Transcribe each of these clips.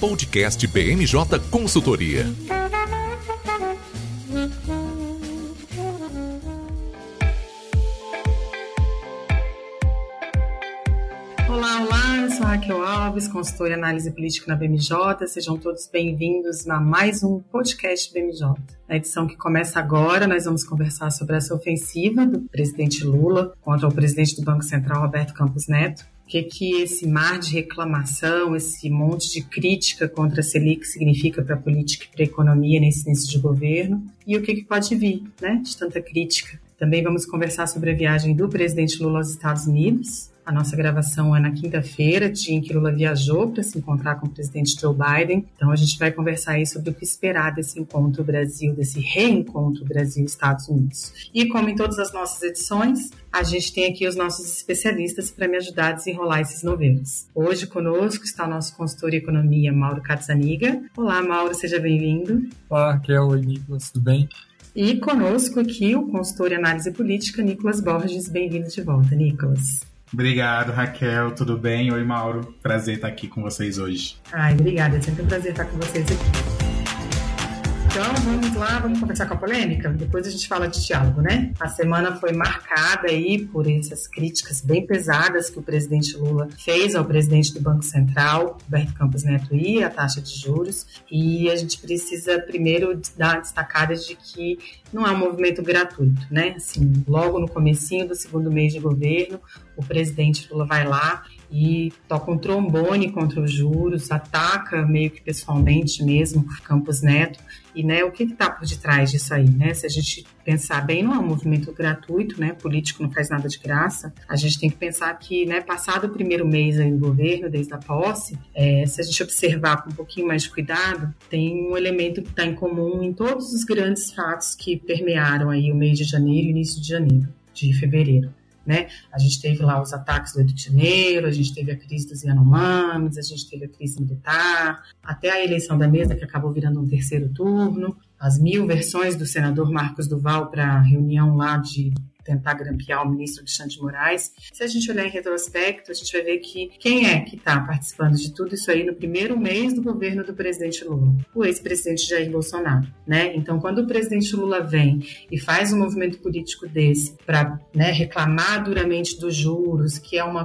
Podcast BMJ Consultoria. Olá, olá, eu sou Raquel Alves, consultora em análise política na BMJ. Sejam todos bem-vindos a mais um podcast BMJ. Na edição que começa agora, nós vamos conversar sobre essa ofensiva do presidente Lula contra o presidente do Banco Central, Roberto Campos Neto, que que esse mar de reclamação, esse monte de crítica contra a Selic significa para a política e para a economia nesse início de governo e o que, que pode vir, né, de tanta crítica. Também vamos conversar sobre a viagem do presidente Lula aos Estados Unidos. A nossa gravação é na quinta-feira, dia em que Lula viajou para se encontrar com o presidente Joe Biden. Então a gente vai conversar aí sobre o que esperar desse encontro Brasil, desse reencontro Brasil-Estados Unidos. E como em todas as nossas edições, a gente tem aqui os nossos especialistas para me ajudar a desenrolar esses novelos. Hoje conosco está o nosso consultor de economia, Mauro Catzaniga. Olá, Mauro, seja bem-vindo. Olá, Raquel e Nicolas, tudo bem? E conosco aqui o consultor em análise política, Nicolas Borges. Bem-vindo de volta, Nicolas. Obrigado, Raquel. Tudo bem? Oi, Mauro. Prazer estar aqui com vocês hoje. Ai, obrigada. É sempre um prazer estar com vocês aqui. Então vamos lá, vamos conversar com a polêmica? Depois a gente fala de diálogo, né? A semana foi marcada aí por essas críticas bem pesadas que o presidente Lula fez ao presidente do Banco Central, Roberto Campos Neto, e a taxa de juros. E a gente precisa primeiro dar destacada de que não é um movimento gratuito, né? Assim, logo no comecinho do segundo mês de governo, o presidente Lula vai lá e toca um trombone contra os juros, ataca meio que pessoalmente mesmo Campos Neto. E né, o que está por detrás disso aí? Né? Se a gente pensar bem, não é um movimento gratuito, né? político não faz nada de graça. A gente tem que pensar que, né, passado o primeiro mês aí governo, desde a posse, é, se a gente observar com um pouquinho mais de cuidado, tem um elemento que está em comum em todos os grandes fatos que permearam aí o mês de janeiro e início de janeiro, de fevereiro. Né? A gente teve lá os ataques do Rio de Janeiro, a gente teve a crise dos Yanomamis, a gente teve a crise militar, até a eleição da mesa, que acabou virando um terceiro turno, as mil versões do senador Marcos Duval para a reunião lá de tentar grampear o ministro Alexandre de Moraes. Se a gente olhar em retrospecto, a gente vai ver que quem é que está participando de tudo isso aí no primeiro mês do governo do presidente Lula? O ex-presidente Jair Bolsonaro, né? Então, quando o presidente Lula vem e faz um movimento político desse para né, reclamar duramente dos juros, que é uma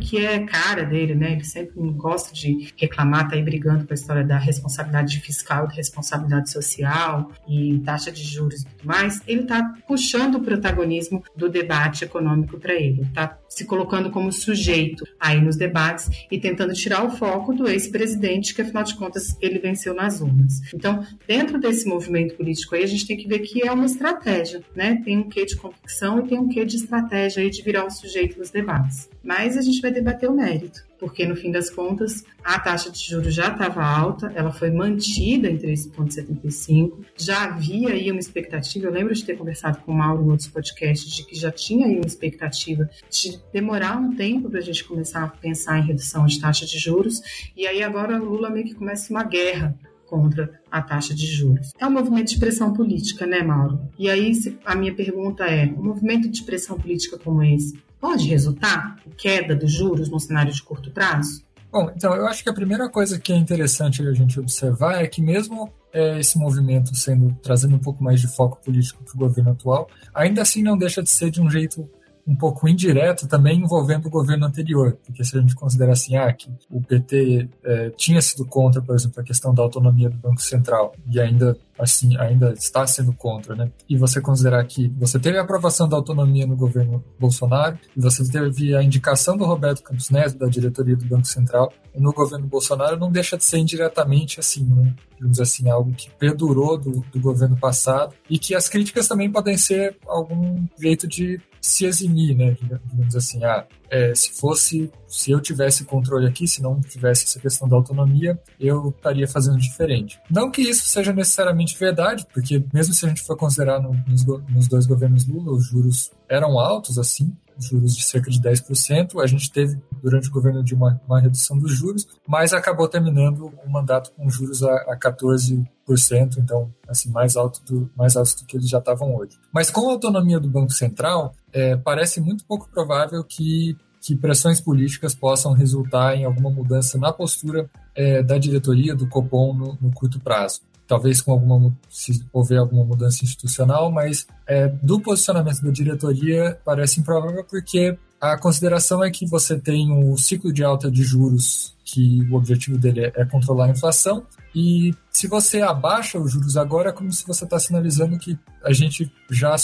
que é cara dele, né? Ele sempre gosta de reclamar, tá aí brigando com a história da responsabilidade fiscal, da responsabilidade social e taxa de juros e tudo mais. Ele tá puxando o protagonismo do debate econômico para ele, tá se colocando como sujeito aí nos debates e tentando tirar o foco do ex-presidente, que afinal de contas ele venceu nas urnas. Então, dentro desse movimento político aí, a gente tem que ver que é uma estratégia, né? Tem um quê de convicção e tem um quê de estratégia aí de virar o sujeito nos debates. Mas a gente vai debater o mérito, porque no fim das contas a taxa de juros já estava alta, ela foi mantida em 3,75, já havia aí uma expectativa, eu lembro de ter conversado com o Mauro em outros podcasts, de que já tinha aí uma expectativa de demorar um tempo para a gente começar a pensar em redução de taxa de juros, e aí agora o Lula meio que começa uma guerra contra a taxa de juros. É um movimento de pressão política, né, Mauro? E aí a minha pergunta é: um movimento de pressão política como esse pode resultar queda dos juros no cenário de curto prazo? Bom, então eu acho que a primeira coisa que é interessante a gente observar é que mesmo é, esse movimento sendo trazendo um pouco mais de foco político para o governo atual, ainda assim não deixa de ser de um jeito um pouco indireto também envolvendo o governo anterior, porque se a gente considera assim, ah, que o PT é, tinha sido contra, por exemplo, a questão da autonomia do Banco Central e ainda assim ainda está sendo contra, né? E você considerar que você teve a aprovação da autonomia no governo Bolsonaro e você teve a indicação do Roberto Campos Neto da diretoria do Banco Central no governo Bolsonaro, não deixa de ser indiretamente assim, né? digamos assim, algo que perdurou do, do governo passado e que as críticas também podem ser algum jeito de se eximir, né? Digamos assim, ah, é, se fosse, se eu tivesse controle aqui, se não tivesse essa questão da autonomia, eu estaria fazendo diferente. Não que isso seja necessariamente verdade, porque mesmo se a gente for considerar no, nos, nos dois governos Lula, os juros eram altos assim, juros de cerca de 10%. A gente teve, durante o governo de uma, uma redução dos juros, mas acabou terminando o mandato com juros a, a 14%, então, assim, mais alto, do, mais alto do que eles já estavam hoje. Mas com a autonomia do Banco Central, é, parece muito pouco provável que que pressões políticas possam resultar em alguma mudança na postura é, da diretoria do Copom no, no, curto prazo. Talvez com alguma, se houver alguma mudança institucional, mas é, do posicionamento da diretoria parece improvável porque a consideração é que você tem um ciclo de alta de juros que o objetivo dele é, é controlar a inflação. E se você abaixa os juros agora, é como se você está sinalizando que a gente já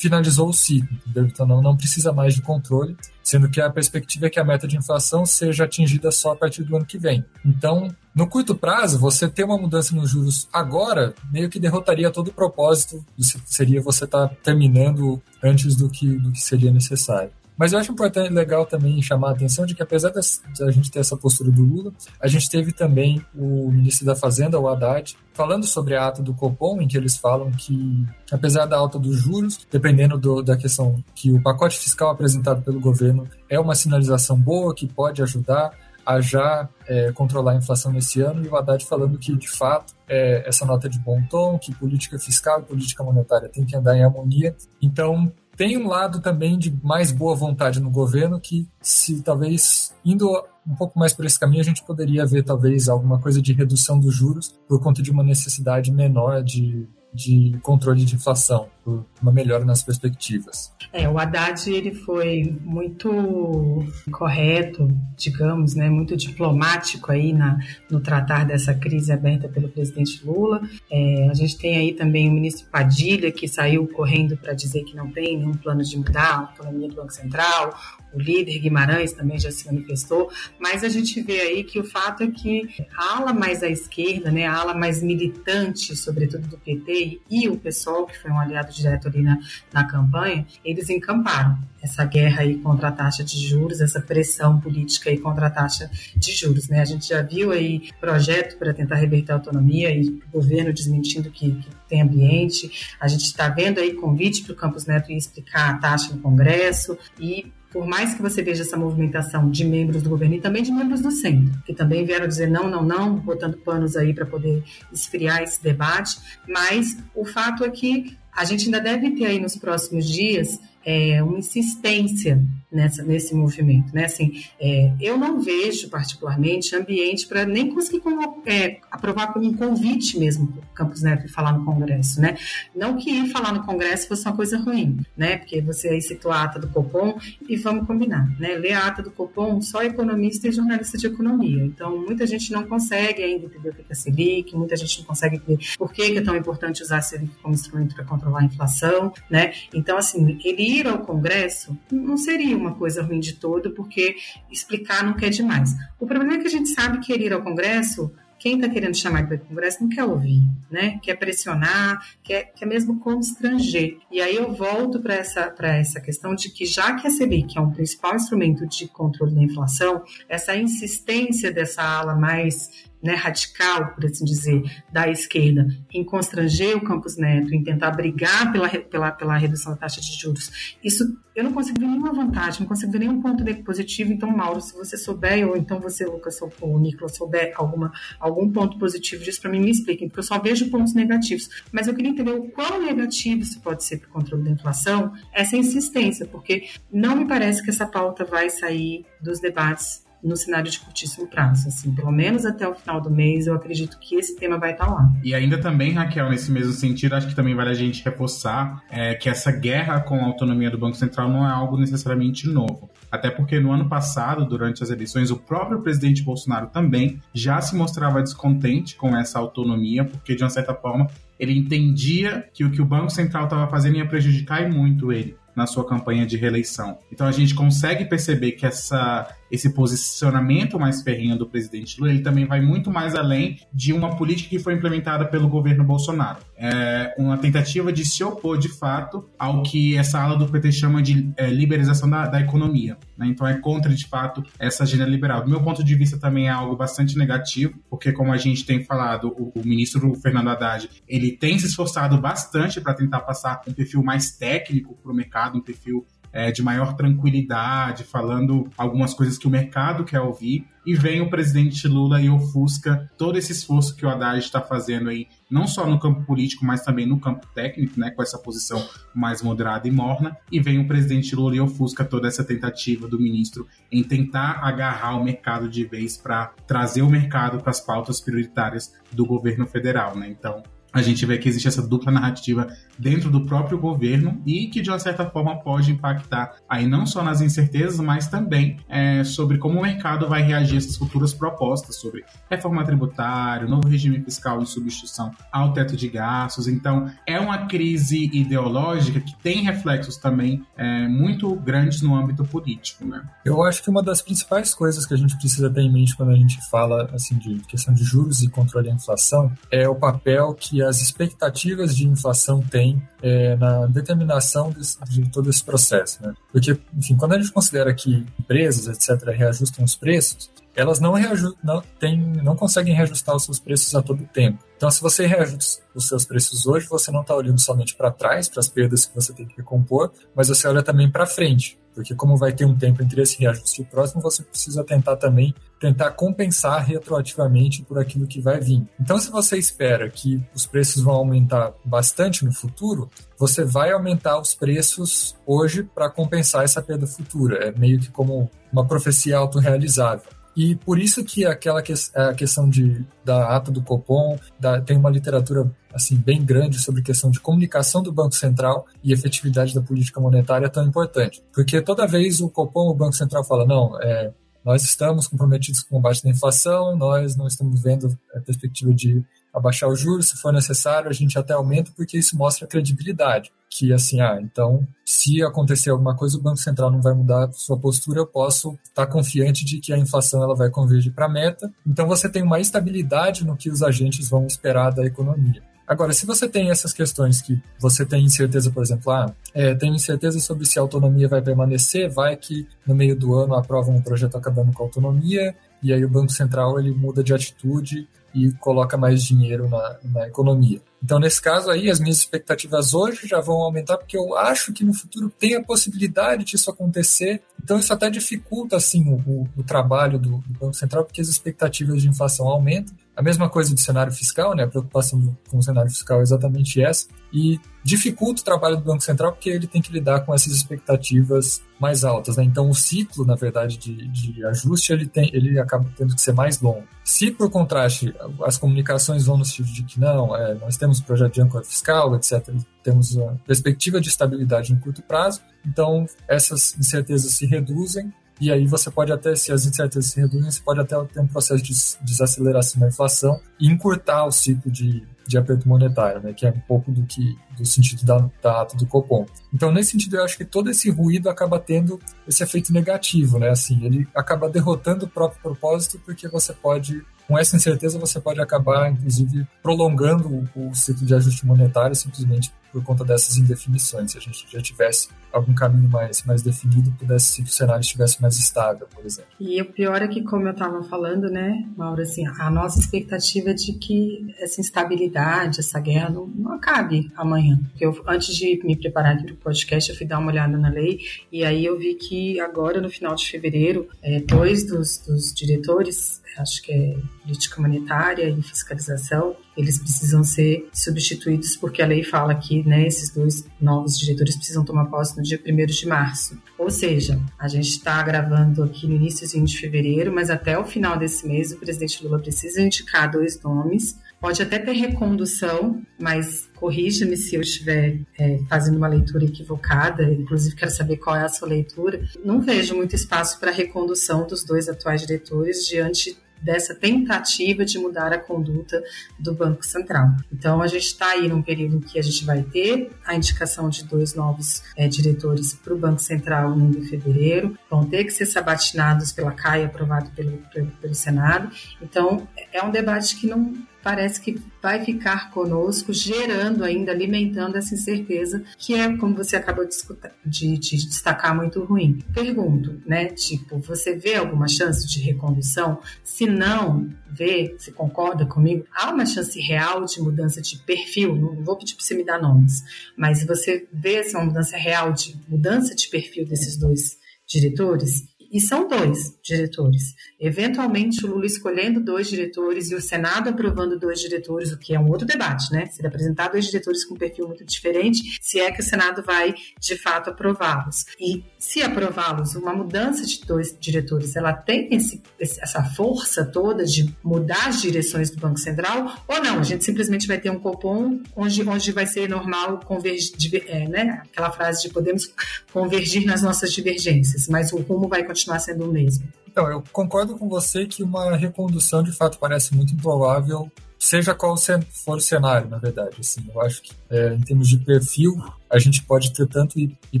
finalizou o ciclo? Então não, não precisa mais de controle, sendo que a perspectiva é que a meta de inflação seja atingida só a partir do ano que vem. Então, no curto prazo, você ter uma mudança nos juros agora meio que derrotaria todo o propósito, seria você estar tá terminando antes do que, do que seria necessário. Mas eu acho importante, legal também chamar a atenção de que apesar da gente ter essa postura do Lula, a gente teve também o ministro da Fazenda, o Haddad, falando sobre a ata do Copom, em que eles falam que, apesar da alta dos juros, dependendo do, da questão que o pacote fiscal apresentado pelo governo é uma sinalização boa, que pode ajudar a já é, controlar a inflação nesse ano, e o Haddad falando que, de fato, é, essa nota é de bom tom, que política fiscal e política monetária tem que andar em harmonia. Então, tem um lado também de mais boa vontade no governo que, se talvez indo um pouco mais por esse caminho, a gente poderia ver talvez alguma coisa de redução dos juros por conta de uma necessidade menor de de controle de inflação, por uma melhora nas perspectivas. É, o Haddad ele foi muito correto, digamos, né, muito diplomático aí na, no tratar dessa crise aberta pelo presidente Lula. É, a gente tem aí também o ministro Padilha, que saiu correndo para dizer que não tem nenhum plano de mudar a autonomia do Banco Central, o líder Guimarães também já se manifestou, mas a gente vê aí que o fato é que a ala mais à esquerda, né, a ala mais militante, sobretudo do PT, e o PSOL, que foi um aliado direto ali na, na campanha, eles encamparam essa guerra aí contra a taxa de juros, essa pressão política aí contra a taxa de juros, né? A gente já viu aí projeto para tentar reverter a autonomia e o governo desmentindo que, que tem ambiente. A gente está vendo aí convite para o Campos Neto ir explicar a taxa no Congresso e por mais que você veja essa movimentação de membros do governo e também de membros do centro, que também vieram dizer não, não, não, botando panos aí para poder esfriar esse debate, mas o fato é que a gente ainda deve ter aí nos próximos dias é, uma insistência nessa, nesse movimento, né? Assim, é, eu não vejo particularmente ambiente para nem conseguir como, é, aprovar como um convite mesmo para o Campos Neto falar no Congresso, né? Não que ir falar no Congresso fosse uma coisa ruim, né? Porque você aí citou a ata do Copom e vamos combinar, né? Ler a ata do Copom só economista e jornalista de economia. Então, muita gente não consegue ainda entender o que é Selic, muita gente não consegue entender por que é tão importante usar a Selic como instrumento para controlar a inflação, né? Então, assim, ele ir ao Congresso não seria uma coisa ruim de todo, porque explicar não quer demais. O problema é que a gente sabe que ir ao Congresso quem está querendo chamar para o Congresso não quer ouvir, né? Quer pressionar, quer, quer mesmo constranger. E aí eu volto para essa, essa questão de que, já que a Selic é um principal instrumento de controle da inflação, essa insistência dessa ala mais né, radical, por assim dizer, da esquerda em constranger o Campos Neto, em tentar brigar pela, pela, pela redução da taxa de juros, isso eu não consigo ver nenhuma vantagem, não consigo ver nenhum ponto positivo. Então, Mauro, se você souber, ou então você, Lucas, ou Nicolas, souber alguma, algum ponto positivo disso, para mim, me expliquem, porque eu só vejo pontos negativos. Mas eu queria entender o quão negativo isso pode ser para o controle da inflação, essa insistência, porque não me parece que essa pauta vai sair dos debates no cenário de curtíssimo prazo. Assim, pelo menos até o final do mês, eu acredito que esse tema vai estar lá. E ainda também, Raquel, nesse mesmo sentido, acho que também vale a gente reforçar é, que essa guerra com a autonomia do Banco Central não é algo necessariamente novo. Até porque no ano passado, durante as eleições, o próprio presidente Bolsonaro também já se mostrava descontente com essa autonomia, porque de uma certa forma ele entendia que o que o Banco Central estava fazendo ia prejudicar e muito ele na sua campanha de reeleição. Então a gente consegue perceber que essa esse posicionamento mais ferrinho do presidente Lula, ele também vai muito mais além de uma política que foi implementada pelo governo Bolsonaro. É uma tentativa de se opor, de fato, ao que essa ala do PT chama de é, liberalização da, da economia. Né? Então é contra, de fato, essa agenda liberal. Do meu ponto de vista, também é algo bastante negativo, porque, como a gente tem falado, o, o ministro Fernando Haddad, ele tem se esforçado bastante para tentar passar um perfil mais técnico para o mercado, um perfil é, de maior tranquilidade, falando algumas coisas que o mercado quer ouvir. E vem o presidente Lula e ofusca todo esse esforço que o Haddad está fazendo aí, não só no campo político, mas também no campo técnico, né, com essa posição mais moderada e morna. E vem o presidente Lula e ofusca toda essa tentativa do ministro em tentar agarrar o mercado de vez para trazer o mercado para as pautas prioritárias do governo federal, né? Então, a gente vê que existe essa dupla narrativa dentro do próprio governo e que de uma certa forma pode impactar aí não só nas incertezas, mas também é, sobre como o mercado vai reagir a essas futuras propostas sobre reforma tributária, novo regime fiscal em substituição ao teto de gastos. Então é uma crise ideológica que tem reflexos também é, muito grandes no âmbito político, né? Eu acho que uma das principais coisas que a gente precisa ter em mente quando a gente fala assim de questão de juros e controle da inflação é o papel que as expectativas de inflação têm é, na determinação de, de, todo esse processo. Né? Porque, enfim, quando a gente considera que empresas, etc., reajustam os preços, elas não, não, tem, não conseguem reajustar os seus preços a todo tempo. Então, se você reajusta os seus preços hoje, você não está olhando somente para trás, para as perdas que você tem que recompor, mas você olha também para frente, porque como vai ter um tempo entre esse reajuste e o próximo, você precisa tentar também tentar compensar retroativamente por aquilo que vai vir. Então, se você espera que os preços vão aumentar bastante no futuro, você vai aumentar os preços hoje para compensar essa perda futura. É meio que como uma profecia autorrealizável. E por isso que aquela que, a questão de, da ata do Copom, da, tem uma literatura assim bem grande sobre questão de comunicação do Banco Central e efetividade da política monetária tão importante. Porque toda vez o Copom, o Banco Central fala, não, é, nós estamos comprometidos com o combate da inflação, nós não estamos vendo a perspectiva de abaixar os juros, se for necessário, a gente até aumenta, porque isso mostra credibilidade. Que assim, ah, então, se acontecer alguma coisa, o Banco Central não vai mudar sua postura, eu posso estar confiante de que a inflação ela vai convergir para a meta. Então, você tem uma estabilidade no que os agentes vão esperar da economia. Agora, se você tem essas questões que você tem incerteza, por exemplo, ah, é, tem incerteza sobre se a autonomia vai permanecer, vai que no meio do ano aprovam um projeto acabando com a autonomia, e aí o Banco Central ele muda de atitude e coloca mais dinheiro na, na economia. Então, nesse caso aí, as minhas expectativas hoje já vão aumentar, porque eu acho que no futuro tem a possibilidade disso acontecer. Então, isso até dificulta, assim, o, o trabalho do, do, Banco Central, porque as expectativas de inflação aumentam. A mesma coisa do cenário fiscal, né? A preocupação com o cenário fiscal é exatamente essa. E dificulta o trabalho do Banco Central, porque ele tem que lidar com essas expectativas mais altas, né? Então, o ciclo, na verdade, de, de ajuste, ele, tem, ele acaba tendo que ser mais longo. Se, por contraste, as comunicações vão no sentido de que não, é, nós temos projeto de âncora fiscal, etc., temos a perspectiva de estabilidade em curto prazo, então essas incertezas se reduzem e aí você pode até, se as incertezas se reduzem, você pode até ter um processo de desaceleração da inflação e encurtar o ciclo de, de aperto monetário, né, que é um pouco do que do sentido da, da ata do Copom. Então, nesse sentido, eu acho que todo esse ruído acaba tendo esse efeito negativo, né? Assim, ele acaba derrotando o próprio propósito porque você pode com essa incerteza você pode acabar, inclusive, prolongando o, o ciclo de ajuste monetário simplesmente por conta dessas indefinições. Se a gente já tivesse algum caminho mais, mais definido, pudesse, se o cenário estivesse mais estável, por exemplo. E o pior é que, como eu estava falando, né, Mauro, assim, a nossa expectativa é de que essa instabilidade, essa guerra não, não acabe amanhã. Porque eu, antes de me preparar para o podcast, eu fui dar uma olhada na lei e aí eu vi que agora, no final de fevereiro, é, dois dos, dos diretores acho que é política monetária e fiscalização, eles precisam ser substituídos porque a lei fala que né, esses dois novos diretores precisam tomar posse no dia 1 de março. Ou seja, a gente está gravando aqui no início de fevereiro, mas até o final desse mês o presidente Lula precisa indicar dois nomes. Pode até ter recondução, mas corrija-me se eu estiver é, fazendo uma leitura equivocada, inclusive quero saber qual é a sua leitura. Não vejo muito espaço para recondução dos dois atuais diretores diante dessa tentativa de mudar a conduta do Banco Central. Então, a gente está aí num período que a gente vai ter a indicação de dois novos é, diretores para o Banco Central em fevereiro, vão ter que ser sabatinados pela CAI, aprovado pelo, pelo, pelo Senado. Então, é um debate que não parece que vai ficar conosco, gerando ainda, alimentando essa incerteza, que é, como você acabou de, escutar, de, de destacar, muito ruim. Pergunto, né? Tipo, você vê alguma chance de recondução? Se não vê, se concorda comigo, há uma chance real de mudança de perfil. Não vou pedir para você me dar nomes, mas você vê se é uma mudança real de mudança de perfil desses dois diretores? E são dois diretores. Eventualmente, o Lula escolhendo dois diretores e o Senado aprovando dois diretores, o que é um outro debate, né? Se apresentar dois diretores com um perfil muito diferente, se é que o Senado vai, de fato, aprová-los. E se aprová-los, uma mudança de dois diretores, ela tem esse, essa força toda de mudar as direções do Banco Central ou não? A gente simplesmente vai ter um copom onde, onde vai ser normal convergir, é, né? Aquela frase de podemos convergir nas nossas divergências, mas o rumo vai continuar continuar sendo o mesmo. Então, eu concordo com você que uma recondução de fato parece muito improvável, seja qual for o cenário, na verdade. Assim, eu acho que, é, em termos de perfil, a gente pode ter tanto ir, ir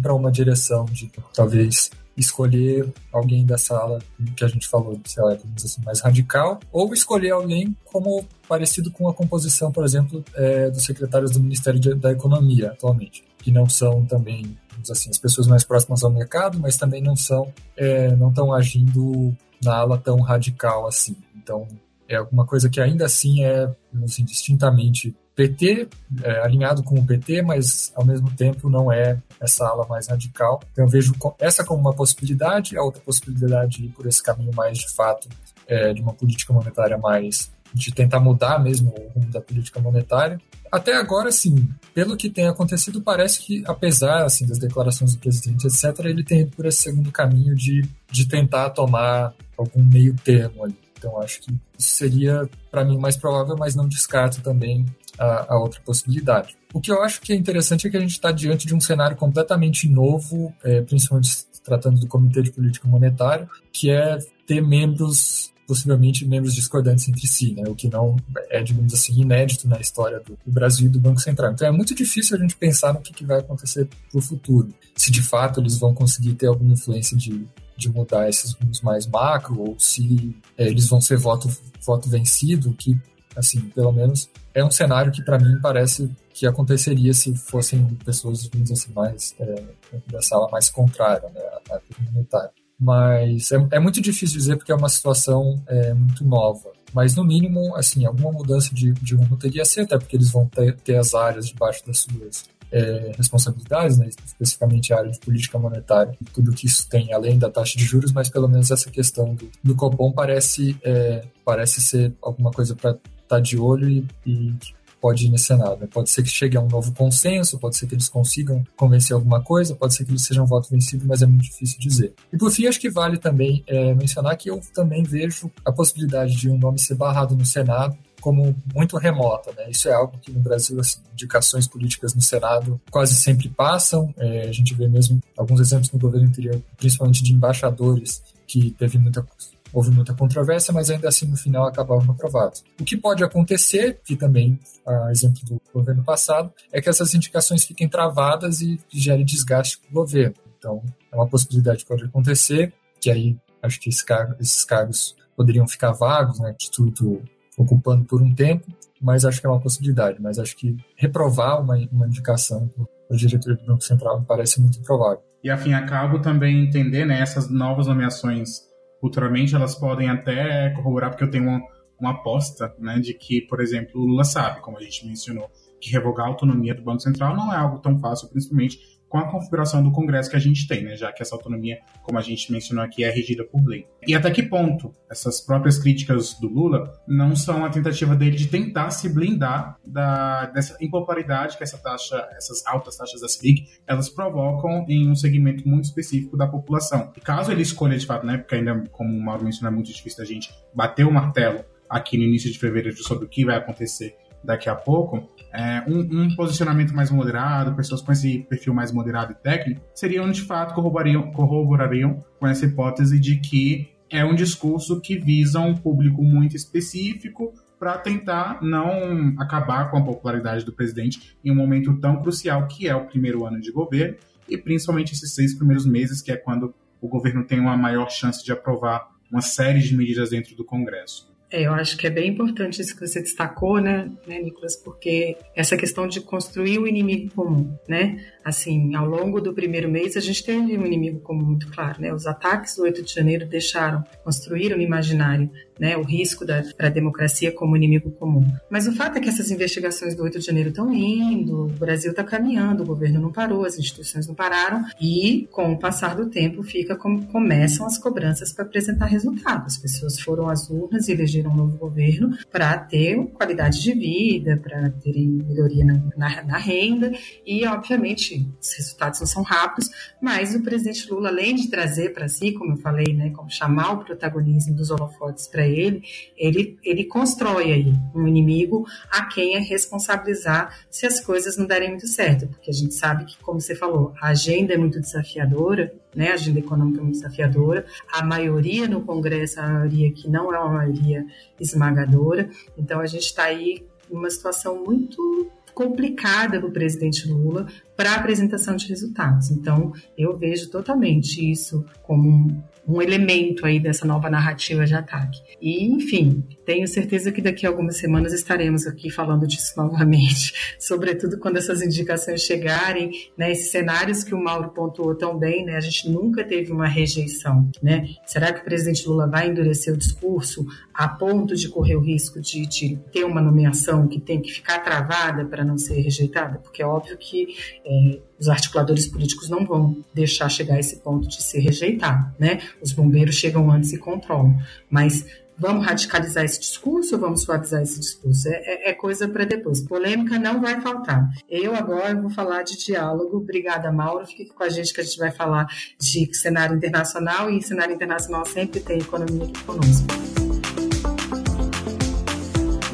para uma direção de talvez escolher alguém da sala que a gente falou, sei lá, assim, mais radical, ou escolher alguém como parecido com a composição, por exemplo, é, dos secretários do Ministério da Economia atualmente, que não são também assim, as pessoas mais próximas ao mercado, mas também não são, é, não estão agindo na ala tão radical assim. Então, é alguma coisa que ainda assim é, assim, distintamente PT, é, alinhado com o PT, mas ao mesmo tempo não é essa ala mais radical. Então eu vejo essa como uma possibilidade, a outra possibilidade de ir por esse caminho mais de fato é, de uma política monetária mais de tentar mudar mesmo o rumo da política monetária. Até agora, sim, pelo que tem acontecido, parece que, apesar assim, das declarações do presidente, etc., ele tem ido por esse segundo caminho de, de tentar tomar algum meio termo ali. Então, acho que isso seria, para mim, mais provável, mas não descarto também a, a, outra possibilidade. O que eu acho que é interessante é que a gente está diante de um cenário completamente novo, é, principalmente tratando do Comitê de Política Monetária, que é ter membros possivelmente membros discordantes entre si, né? o que não é, digamos assim, inédito na história do, Brasil e do Banco Central. Então é muito difícil a gente pensar no que, que vai acontecer para o futuro. Se de fato eles vão conseguir ter alguma influência de, de mudar esses rumos mais macro, ou se é, eles vão ser voto, voto vencido, que, assim, pelo menos é um cenário que para mim parece que aconteceria se fossem pessoas, digamos assim, mais é, da sala mais contrária né, à monetária. Mas é, é, muito difícil dizer porque é uma situação é, muito nova. Mas, no mínimo, assim, alguma mudança de, de rumo teria ser, até porque eles vão ter, ter as áreas debaixo das suas é, responsabilidades, né, especificamente a área de política monetária, tudo que isso tem além da taxa de juros, mas pelo menos essa questão do, do Copom parece, é, parece ser alguma coisa para estar tá de olho e, e pode ir nesse cenário. Né? Pode ser que chegue a um novo consenso, pode ser que eles consigam convencer alguma coisa, pode ser que eles sejam voto vencido, mas é muito difícil dizer. E por fim, acho que vale também é, mencionar que eu também vejo a possibilidade de um nome ser barrado no Senado como muito remota, né? Isso é algo que no Brasil, assim, indicações políticas no Senado quase sempre passam. É, a gente vê mesmo alguns exemplos no governo anterior, principalmente de embaixadores que teve muita houve muita controvérsia, mas ainda assim no final acabaram aprovados. O que pode acontecer, que também, a exemplo do governo passado, é que essas indicações fiquem travadas e gerem desgaste para o governo. Então, é uma possibilidade que pode acontecer, que aí acho que esse cargo, esses cargos poderiam ficar vagos, né, tudo ocupando por um tempo, mas acho que é uma possibilidade. Mas acho que reprovar uma, uma indicação para o diretor do Banco Central me parece muito improvável. E, afim, acabo também entender né, essas novas nomeações futuramente elas podem até corroborar, porque eu tenho uma, uma aposta né, de que, por exemplo, o Lula sabe, como a gente mencionou, que revogar a autonomia do Banco Central não é algo tão fácil, principalmente com a configuração do Congresso que a gente tem, né? já que essa autonomia, como a gente mencionou aqui, é regida por lei. E até que ponto essas próprias críticas do Lula não são a tentativa dele de tentar se blindar da, dessa impopularidade que essa taxa, essas altas taxas da Selic, elas provocam em um segmento muito específico da população. E caso ele escolha de fato, né, porque ainda, como o Mauro mencionou, é muito difícil da gente bater o martelo aqui no início de fevereiro sobre o que vai acontecer daqui a pouco, é, um, um, posicionamento mais moderado, pessoas com esse perfil mais moderado e técnico, seriam de fato corroborariam, corroborariam com essa hipótese de que é um discurso que visa um público muito específico para tentar não acabar com a popularidade do presidente em um momento tão crucial que é o primeiro ano de governo e principalmente esses seis primeiros meses, que é quando o governo tem uma maior chance de aprovar uma série de medidas dentro do Congresso. É, eu acho que é bem importante isso que você destacou, né, né, Nicolas, porque essa questão de construir o inimigo comum, né? Assim, ao longo do primeiro mês, a gente teve um inimigo comum muito claro, né? Os ataques do 8 de janeiro deixaram, construíram no imaginário, né, o risco para a democracia como inimigo comum. Mas o fato é que essas investigações do 8 de janeiro estão indo, o Brasil está caminhando, o governo não parou, as instituições não pararam, e com o passar do tempo fica como começam as cobranças para apresentar resultados. As pessoas foram às urnas e um novo governo para ter qualidade de vida, para terem melhoria na, na, na renda, e obviamente os resultados não são rápidos, mas o presidente Lula, além de trazer para si, como eu falei, né, como chamar o protagonismo dos holofotes para ele, ele, ele constrói aí um inimigo a quem é responsabilizar se as coisas não derem muito certo, porque a gente sabe que, como você falou, a agenda é muito desafiadora, né, agenda econômica muito desafiadora, a maioria no Congresso, a maioria que não é uma maioria esmagadora, então a gente está aí numa situação muito complicada para o presidente Lula para apresentação de resultados. Então, eu vejo totalmente isso como um, um elemento aí dessa nova narrativa de ataque. E, enfim, tenho certeza que daqui a algumas semanas estaremos aqui falando disso novamente, sobretudo quando essas indicações chegarem, né, esses cenários que o Mauro pontuou tão bem, né, a gente nunca teve uma rejeição, né? Será que o presidente Lula vai endurecer o discurso a ponto de correr o risco de, de ter uma nomeação que tem que ficar travada para não ser rejeitada? Porque é óbvio que é, os articuladores políticos não vão deixar chegar esse ponto de ser rejeitado, né? Os bombeiros chegam antes e controlam, mas vamos radicalizar esse discurso ou vamos suavizar esse discurso? É, é, é coisa para depois. Polêmica não vai faltar. Eu agora vou falar de diálogo. Obrigada, Mauro. Fique com a gente que a gente vai falar de cenário internacional e cenário internacional sempre tem economia aqui conosco.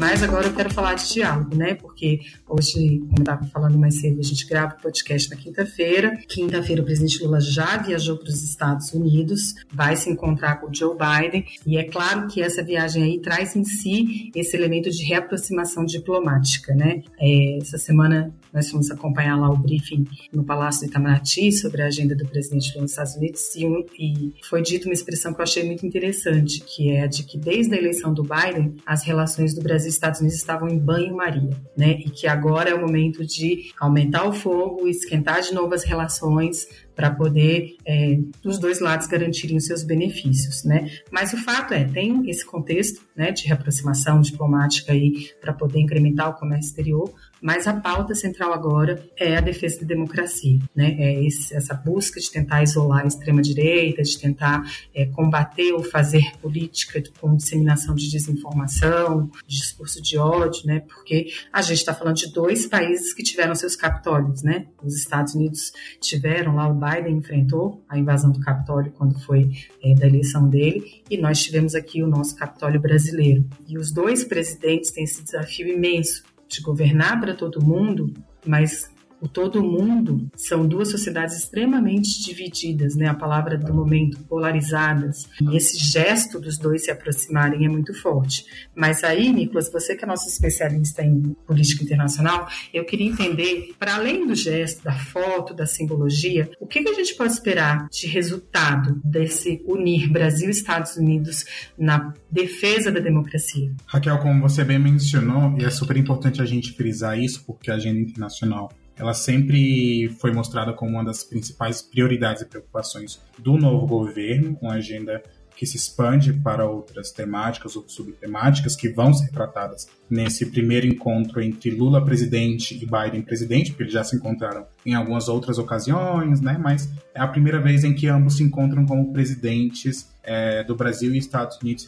Mas agora eu quero falar de diálogo, né? Porque hoje, como estava falando mais cedo, a gente grava o podcast na quinta-feira. Quinta-feira o presidente Lula já viajou para os Estados Unidos, vai se encontrar com o Joe Biden. E é claro que essa viagem aí traz em si esse elemento de reaproximação diplomática, né? É, essa semana nós fomos acompanhar lá o briefing no Palácio do Itamaraty sobre a agenda do presidente Lula nos Estados Unidos e, e foi dito uma expressão que eu achei muito interessante, que é a de que desde a eleição do Biden, as relações do Brasil Estados Unidos estavam em banho-maria, né? E que agora é o momento de aumentar o fogo, esquentar de novo as relações para poder é, os dois lados garantirem os seus benefícios, né? Mas o fato é, tem esse contexto, né, de reaproximação diplomática aí para poder incrementar o comércio exterior, mas a pauta central agora é a defesa da democracia, né? É esse, essa busca de tentar isolar a extrema-direita, de tentar é, combater ou fazer política com disseminação de desinformação, de discurso de ódio, né? Porque a gente está falando de dois países que tiveram seus capitólios, né? Os Estados Unidos tiveram lá, o Biden enfrentou a invasão do Capitólio quando foi é, da eleição dele, e nós tivemos aqui o nosso Capitólio brasileiro. E os dois presidentes têm esse desafio imenso de governar para todo mundo, mas o todo mundo são duas sociedades extremamente divididas, né? A palavra do momento, polarizadas. E esse gesto dos dois se aproximarem é muito forte. Mas aí, Nicolas, você que é nosso especialista em política internacional, eu queria entender, para além do gesto, da foto, da simbologia, o que, que a gente pode esperar de resultado desse unir Brasil e Estados Unidos na defesa da democracia? Raquel, como você bem mencionou, e é super importante a gente frisar isso, porque a agenda internacional ela sempre foi mostrada como uma das principais prioridades e preocupações do novo governo, uma agenda que se expande para outras temáticas ou subtemáticas que vão ser tratadas nesse primeiro encontro entre Lula presidente e Biden presidente, porque eles já se encontraram em algumas outras ocasiões, né? Mas é a primeira vez em que ambos se encontram como presidentes é, do Brasil e Estados Unidos,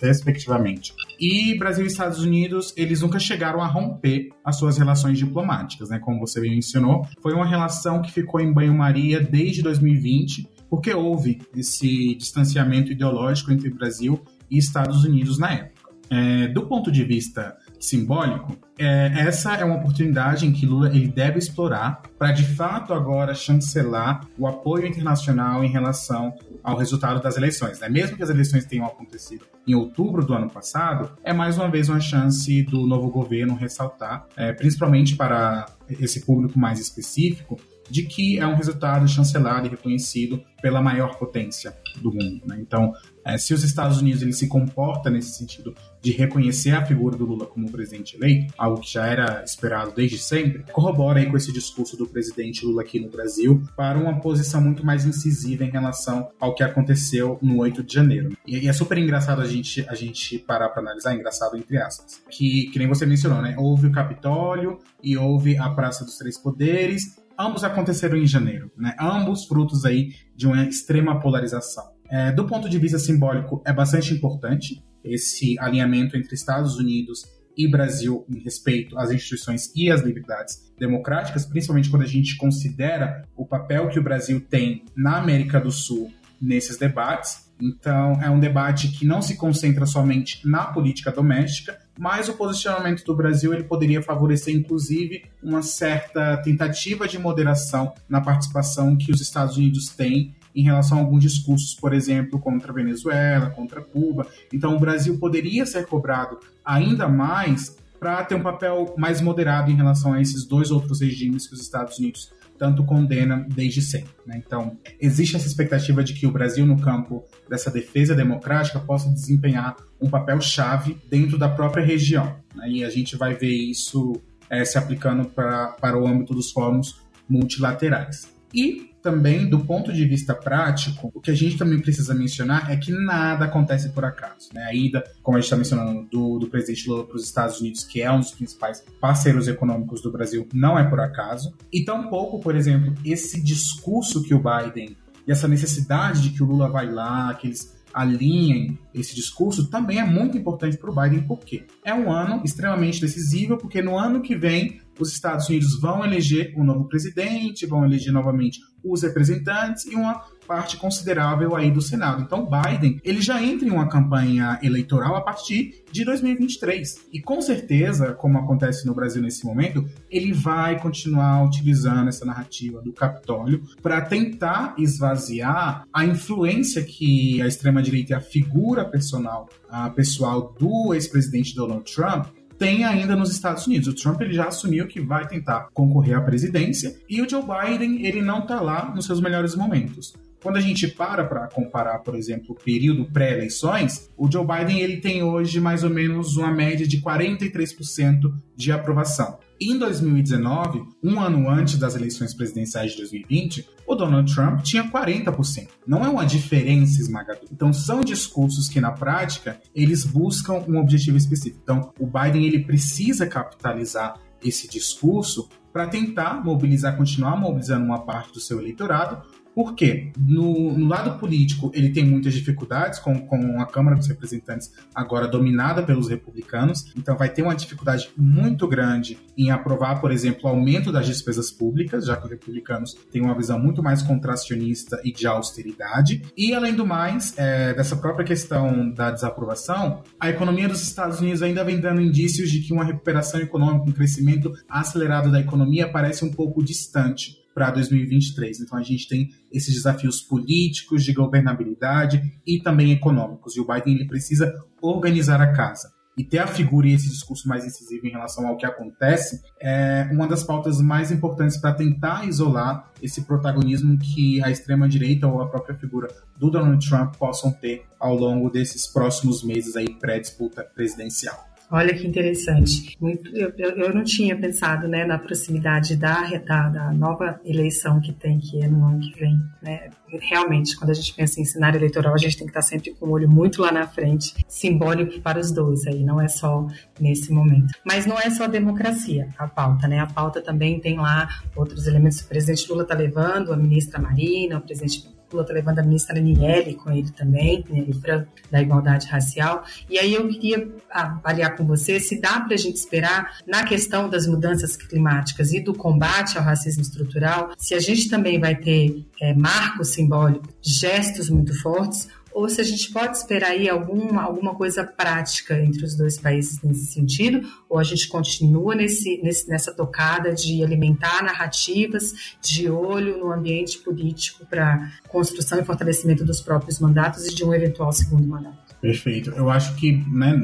respectivamente. E Brasil e Estados Unidos, eles nunca chegaram a romper as suas relações diplomáticas, né? Como você mencionou, foi uma relação que ficou em banho-maria desde 2020, porque houve esse distanciamento ideológico entre Brasil e Estados Unidos na época. É, do ponto de vista simbólico, é, essa é uma oportunidade em que Lula ele deve explorar para de fato agora chancelar o apoio internacional em relação ao resultado das eleições. Né? Mesmo que as eleições tenham acontecido em outubro do ano passado, é mais uma vez uma chance do novo governo ressaltar, é, principalmente para esse público mais específico, de que é um resultado chancelado e reconhecido pela maior potência do mundo. Né? Então, é, se os Estados Unidos ele se comporta nesse sentido de reconhecer a figura do Lula como presidente eleito, algo que já era esperado desde sempre, corrobora aí com esse discurso do presidente Lula aqui no Brasil para uma posição muito mais incisiva em relação ao que aconteceu no 8 de janeiro. E, e é super engraçado a gente, a gente parar para analisar, engraçado entre aspas, que, que nem você mencionou, né? Houve o Capitólio e houve a Praça dos Três Poderes, ambos aconteceram em janeiro, né? Ambos frutos aí de uma extrema polarização. É, do ponto de vista simbólico, é bastante importante esse alinhamento entre Estados Unidos e Brasil em respeito às instituições e às liberdades democráticas, principalmente quando a gente considera o papel que o Brasil tem na América do Sul nesses debates. Então, é um debate que não se concentra somente na política doméstica, mas o posicionamento do Brasil ele poderia favorecer, inclusive, uma certa tentativa de moderação na participação que os Estados Unidos têm em relação a alguns discursos, por exemplo, contra a Venezuela, contra Cuba. Então, o Brasil poderia ser cobrado ainda mais para ter um papel mais moderado em relação a esses dois outros regimes que os Estados Unidos tanto condena desde sempre. Né? Então, existe essa expectativa de que o Brasil, no campo dessa defesa democrática, possa desempenhar um papel chave dentro da própria região. Né? E a gente vai ver isso é, se aplicando pra, para o âmbito dos fóruns multilaterais. E também, do ponto de vista prático, o que a gente também precisa mencionar é que nada acontece por acaso. Né? A ida, como a gente está mencionando, do, do presidente Lula para os Estados Unidos, que é um dos principais parceiros econômicos do Brasil, não é por acaso. E tampouco, por exemplo, esse discurso que o Biden e essa necessidade de que o Lula vai lá, que eles alinhem esse discurso, também é muito importante para o Biden, porque é um ano extremamente decisivo, porque no ano que vem os Estados Unidos vão eleger um novo presidente, vão eleger novamente os representantes e uma parte considerável aí do Senado. Então, Biden, ele já entra em uma campanha eleitoral a partir de 2023. E com certeza, como acontece no Brasil nesse momento, ele vai continuar utilizando essa narrativa do Capitólio para tentar esvaziar a influência que a extrema-direita e a figura personal, a pessoal do ex-presidente Donald Trump tem ainda nos Estados Unidos. O Trump ele já assumiu que vai tentar concorrer à presidência e o Joe Biden ele não está lá nos seus melhores momentos. Quando a gente para para comparar, por exemplo, o período pré-eleições, o Joe Biden ele tem hoje mais ou menos uma média de 43% de aprovação. Em 2019, um ano antes das eleições presidenciais de 2020, o Donald Trump tinha 40%. Não é uma diferença esmagadora. Então, são discursos que, na prática, eles buscam um objetivo específico. Então, o Biden ele precisa capitalizar esse discurso para tentar mobilizar, continuar mobilizando uma parte do seu eleitorado, por quê? No, no, lado político, ele tem muitas dificuldades com, com a Câmara dos Representantes agora dominada pelos republicanos, então vai ter uma dificuldade muito grande em aprovar, por exemplo, o aumento das despesas públicas, já que os republicanos têm uma visão muito mais contracionista e de austeridade. E, além do mais, é, dessa própria questão da desaprovação, a economia dos Estados Unidos ainda vem dando indícios de que uma recuperação econômica, um crescimento acelerado da economia parece um pouco distante para 2023. Então a gente tem esses desafios políticos, de governabilidade e também econômicos. E o Biden ele precisa organizar a casa. E ter a figura e esse discurso mais incisivo em relação ao que acontece é uma das pautas mais importantes para tentar isolar esse protagonismo que a extrema-direita ou a própria figura do Donald Trump possam ter ao longo desses próximos meses aí pré-disputa presidencial. Olha que interessante. Muito, eu, eu não tinha pensado né, na proximidade da, da, da nova eleição que tem, que é no ano que vem. Né? Realmente, quando a gente pensa em cenário eleitoral, a gente tem que estar sempre com o olho muito lá na frente, simbólico para os dois, aí não é só nesse momento. Mas não é só a democracia, a pauta, né? A pauta também tem lá outros elementos. O presidente Lula está levando, a ministra Marina, o presidente Está levando a ministra Aniele com ele também, ministra da Igualdade Racial. E aí eu queria avaliar com você se dá para a gente esperar, na questão das mudanças climáticas e do combate ao racismo estrutural, se a gente também vai ter é, marcos simbólicos, gestos muito fortes, ou se a gente pode esperar aí alguma, alguma coisa prática entre os dois países nesse sentido, ou a gente continua nesse, nesse, nessa tocada de alimentar narrativas de olho no ambiente político para construção e fortalecimento dos próprios mandatos e de um eventual segundo mandato. Perfeito. Eu acho que, né,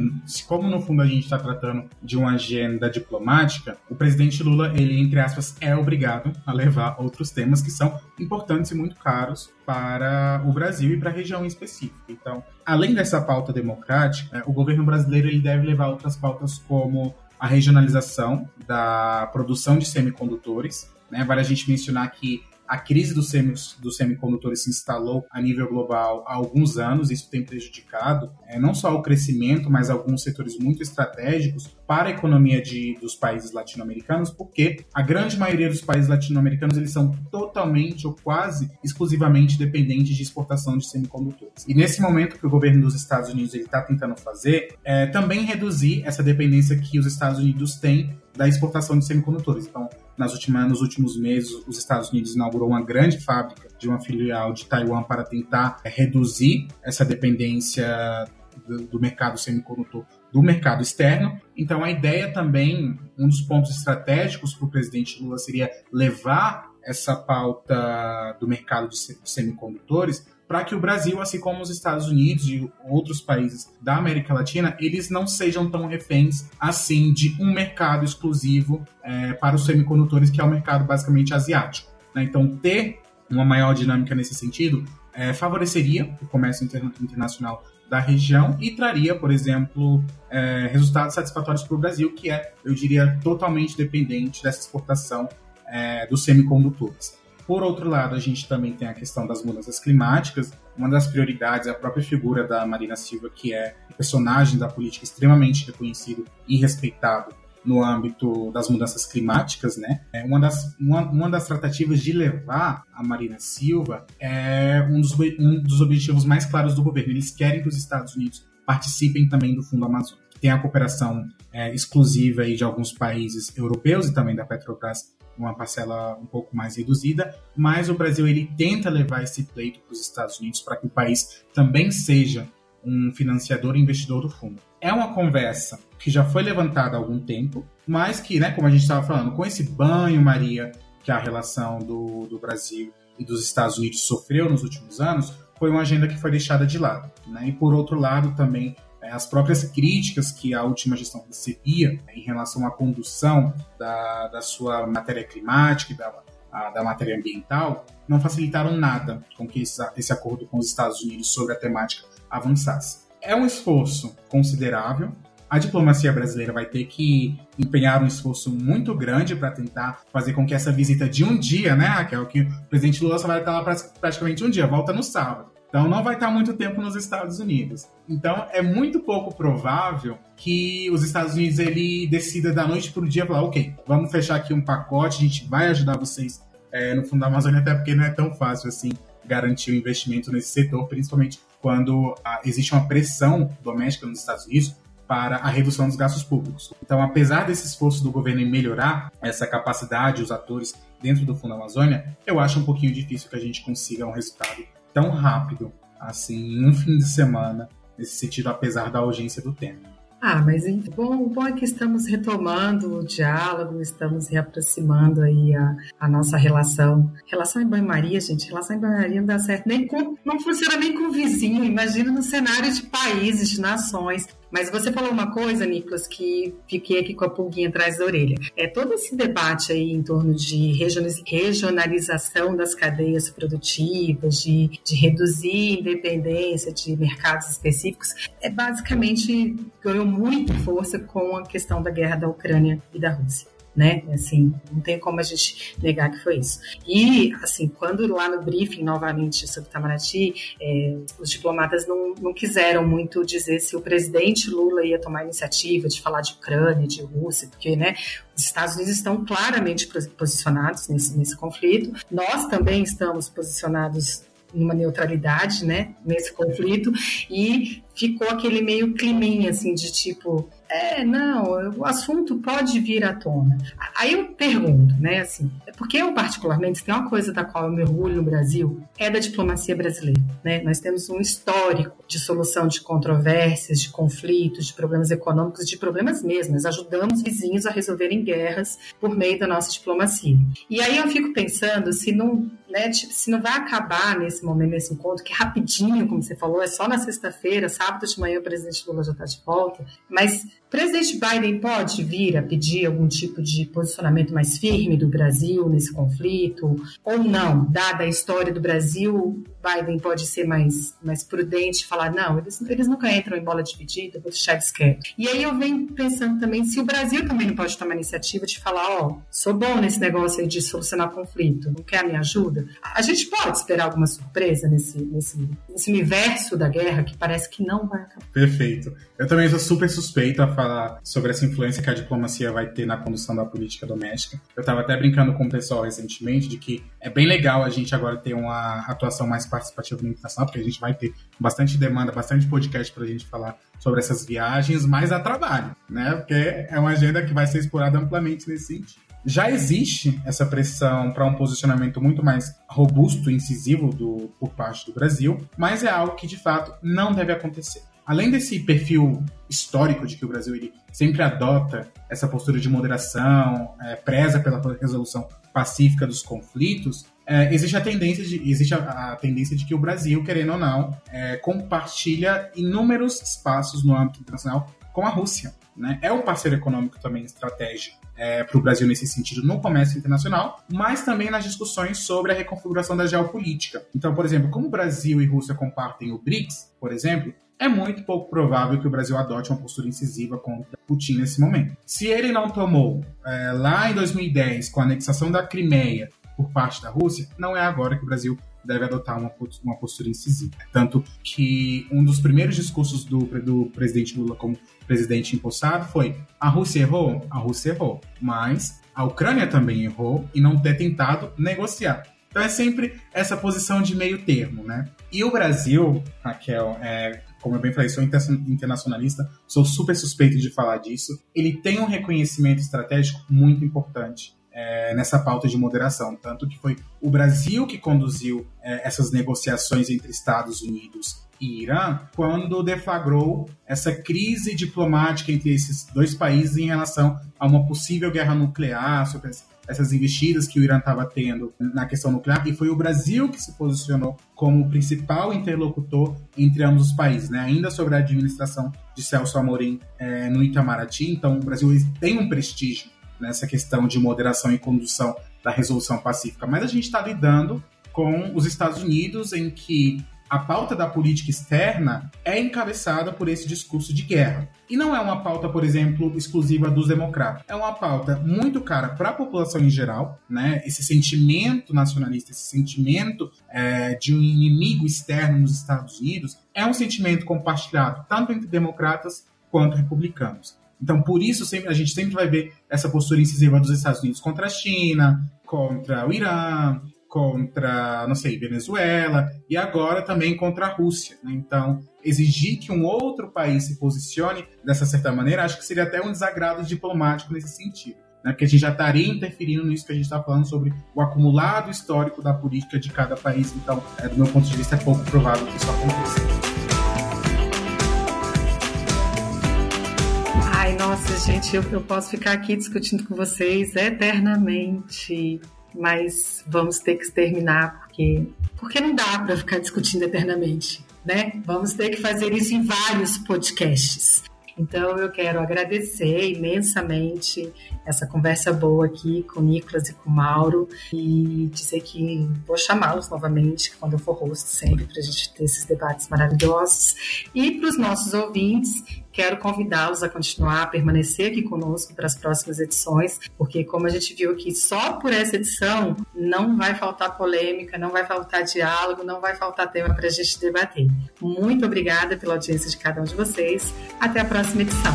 como no fundo a gente está tratando de uma agenda diplomática, o presidente Lula, ele, entre aspas, é obrigado a levar outros temas que são importantes e muito caros para o Brasil e para a região em específico. Então, além dessa pauta democrática, o governo brasileiro ele deve levar outras pautas como a regionalização da produção de semicondutores. Né? Vale a gente mencionar que a crise dos, dos semicondutores se instalou a nível global há alguns anos, isso tem prejudicado é, não só o crescimento, mas alguns setores muito estratégicos para a economia de, dos países latino-americanos, porque a grande maioria dos países latino-americanos eles são totalmente ou quase exclusivamente dependentes de exportação de semicondutores. E nesse momento que o governo dos Estados Unidos está tentando fazer, é também reduzir essa dependência que os Estados Unidos têm da exportação de semicondutores. Então, nas últimas, nos últimos meses, os Estados Unidos inaugurou uma grande fábrica de uma filial de Taiwan para tentar é, reduzir essa dependência do, do mercado semicondutor do mercado externo. Então, a ideia também, um dos pontos estratégicos para o presidente Lula seria levar essa pauta do mercado de semicondutores para que o Brasil, assim como os Estados Unidos e outros países da América Latina, eles não sejam tão reféns assim de um mercado exclusivo é, para os semicondutores, que é o mercado basicamente asiático. Né? Então, ter uma maior dinâmica nesse sentido é, favoreceria o comércio inter internacional da região e traria, por exemplo, é, resultados satisfatórios para o Brasil, que é, eu diria, totalmente dependente dessa exportação é, dos semicondutores. Por outro lado, a gente também tem a questão das mudanças climáticas. Uma das prioridades é a própria figura da Marina Silva, que é personagem da política extremamente reconhecido e respeitado no âmbito das mudanças climáticas, né? É uma das, uma, uma das tratativas de levar a Marina Silva é um dos, um dos objetivos mais claros do governo. Eles querem que os Estados Unidos participem também do Fundo Amazônico. Tem a cooperação é, exclusiva aí de alguns países europeus e também da Petrobras uma parcela um pouco mais reduzida, mas o Brasil ele tenta levar esse pleito para os Estados Unidos para que o país também seja um financiador e investidor do fundo. É uma conversa que já foi levantada há algum tempo, mas que, né, como a gente estava falando, com esse banho, Maria, que a relação do, do Brasil e dos Estados Unidos sofreu nos últimos anos, foi uma agenda que foi deixada de lado. Né? E por outro lado, também é, as próprias críticas que a última gestão recebia em relação à condução da, da sua matéria climática e da, a, da matéria ambiental não facilitaram nada com que esse, esse acordo com os Estados Unidos sobre a temática avançasse. É um esforço considerável. A diplomacia brasileira vai ter que empenhar um esforço muito grande para tentar fazer com que essa visita de um dia, né, Raquel, que o presidente Lula só vai estar lá praticamente um dia, volta no sábado. Então não vai estar muito tempo nos Estados Unidos. Então é muito pouco provável que os Estados Unidos ele decida da noite para o dia falar, ok, vamos fechar aqui um pacote, a gente vai ajudar vocês é, no Fundo da Amazônia, até porque não é tão fácil assim garantir o investimento nesse setor, principalmente quando ah, existe uma pressão doméstica nos Estados Unidos para a redução dos gastos públicos. Então, apesar desse esforço do governo em melhorar essa capacidade, os atores dentro do Fundo Amazônia, eu acho um pouquinho difícil que a gente consiga um resultado tão rápido, assim, em um fim de semana, nesse sentido, apesar da urgência do tema. Ah, mas bom, o bom é que estamos retomando o diálogo, estamos reaproximando aí a, a nossa relação. Relação em banho-maria, gente, relação em banho-maria não dá certo nem com, não funciona nem com o vizinho, imagina no cenário de países, de nações. Mas você falou uma coisa, Nicolas, que fiquei aqui com a pulguinha atrás da orelha. É todo esse debate aí em torno de regionalização das cadeias produtivas, de, de reduzir independência de mercados específicos, é basicamente ganhou muita força com a questão da guerra da Ucrânia e da Rússia né? Assim, não tem como a gente negar que foi isso. E, assim, quando lá no briefing, novamente, sobre Itamaraty, é, os diplomatas não, não quiseram muito dizer se o presidente Lula ia tomar a iniciativa de falar de Ucrânia, de Rússia, porque, né, os Estados Unidos estão claramente posicionados nesse, nesse conflito. Nós também estamos posicionados numa neutralidade, né, nesse conflito, e ficou aquele meio climinha, assim, de tipo, é, não, o assunto pode vir à tona. Aí eu pergunto, né, assim, porque eu particularmente, tem uma coisa da qual eu me orgulho no Brasil, é da diplomacia brasileira, né? Nós temos um histórico de solução de controvérsias, de conflitos, de problemas econômicos, de problemas mesmo. Nós ajudamos vizinhos a resolverem guerras por meio da nossa diplomacia. E aí eu fico pensando se não né? Tipo, se não vai acabar nesse momento, nesse encontro, que é rapidinho, como você falou, é só na sexta-feira, sábado de manhã o presidente Lula já está de volta, mas presidente Biden pode vir a pedir algum tipo de posicionamento mais firme do Brasil nesse conflito, ou não, dada a história do Brasil, Biden pode ser mais, mais prudente e falar, não, eles, eles nunca entram em bola dividida, vou deixar eles quietos. E aí eu venho pensando também se o Brasil também não pode tomar iniciativa de falar, ó, oh, sou bom nesse negócio aí de solucionar conflito, não quer a minha ajuda? A gente pode esperar alguma surpresa nesse, nesse, nesse universo da guerra que parece que não vai acabar. Perfeito. Eu também sou super suspeito a falar sobre essa influência que a diplomacia vai ter na condução da política doméstica. Eu estava até brincando com o pessoal recentemente de que é bem legal a gente agora ter uma atuação mais participativa na internacional, porque a gente vai ter bastante demanda, bastante podcast para a gente falar sobre essas viagens, mas a trabalho, né? Porque é uma agenda que vai ser explorada amplamente nesse sentido. Já existe essa pressão para um posicionamento muito mais robusto e incisivo do, por parte do Brasil, mas é algo que de fato não deve acontecer. Além desse perfil histórico de que o Brasil ele sempre adota essa postura de moderação, é, preza pela resolução pacífica dos conflitos, é, existe a tendência de existe a, a, tendência de que o Brasil, querendo ou não, é, compartilha inúmeros espaços no âmbito internacional com a Rússia. Né? É um parceiro econômico também estratégico é, para o Brasil nesse sentido no comércio internacional, mas também nas discussões sobre a reconfiguração da geopolítica. Então, por exemplo, como Brasil e Rússia compartem o BRICS, por exemplo, é muito pouco provável que o Brasil adote uma postura incisiva contra Putin nesse momento. Se ele não tomou é, lá em 2010, com a anexação da Crimeia por parte da Rússia, não é agora que o Brasil deve adotar uma, uma postura incisiva. Tanto que um dos primeiros discursos do, do presidente Lula como presidente empossado foi: a Rússia errou? A Rússia errou. Mas a Ucrânia também errou e não ter tentado negociar. Então é sempre essa posição de meio termo, né? E o Brasil, Raquel, é, como eu bem falei, sou internacionalista, sou super suspeito de falar disso. Ele tem um reconhecimento estratégico muito importante é, nessa pauta de moderação. Tanto que foi o Brasil que conduziu é, essas negociações entre Estados Unidos e Irã quando deflagrou essa crise diplomática entre esses dois países em relação a uma possível guerra nuclear, sobre essas investidas que o Irã estava tendo na questão nuclear, e foi o Brasil que se posicionou como o principal interlocutor entre ambos os países, né? ainda sobre a administração de Celso Amorim é, no Itamaraty. Então, o Brasil tem um prestígio nessa questão de moderação e condução da resolução pacífica, mas a gente está lidando com os Estados Unidos, em que a pauta da política externa é encabeçada por esse discurso de guerra. E não é uma pauta, por exemplo, exclusiva dos democratas. É uma pauta muito cara para a população em geral, né? Esse sentimento nacionalista, esse sentimento é, de um inimigo externo nos Estados Unidos é um sentimento compartilhado tanto entre democratas quanto republicanos. Então, por isso, sempre, a gente sempre vai ver essa postura incisiva dos Estados Unidos contra a China, contra o Irã, contra, não sei, Venezuela e agora também contra a Rússia. Né? Então, exigir que um outro país se posicione dessa certa maneira, acho que seria até um desagrado diplomático nesse sentido. Né? Porque a gente já estaria interferindo nisso que a gente está falando sobre o acumulado histórico da política de cada país. Então, é, do meu ponto de vista, é pouco provável que isso aconteça. Ai, nossa, gente, eu, eu posso ficar aqui discutindo com vocês eternamente, mas vamos ter que terminar porque porque não dá para ficar discutindo eternamente, né? Vamos ter que fazer isso em vários podcasts. Então eu quero agradecer imensamente essa conversa boa aqui com Nicolas e com Mauro e dizer que vou chamá-los novamente quando eu for host sempre para a gente ter esses debates maravilhosos. E para os nossos ouvintes, quero convidá-los a continuar, a permanecer aqui conosco para as próximas edições, porque como a gente viu aqui, só por essa edição não vai faltar polêmica, não vai faltar diálogo, não vai faltar tema para a gente debater. Muito obrigada pela audiência de cada um de vocês. Até a próxima edição.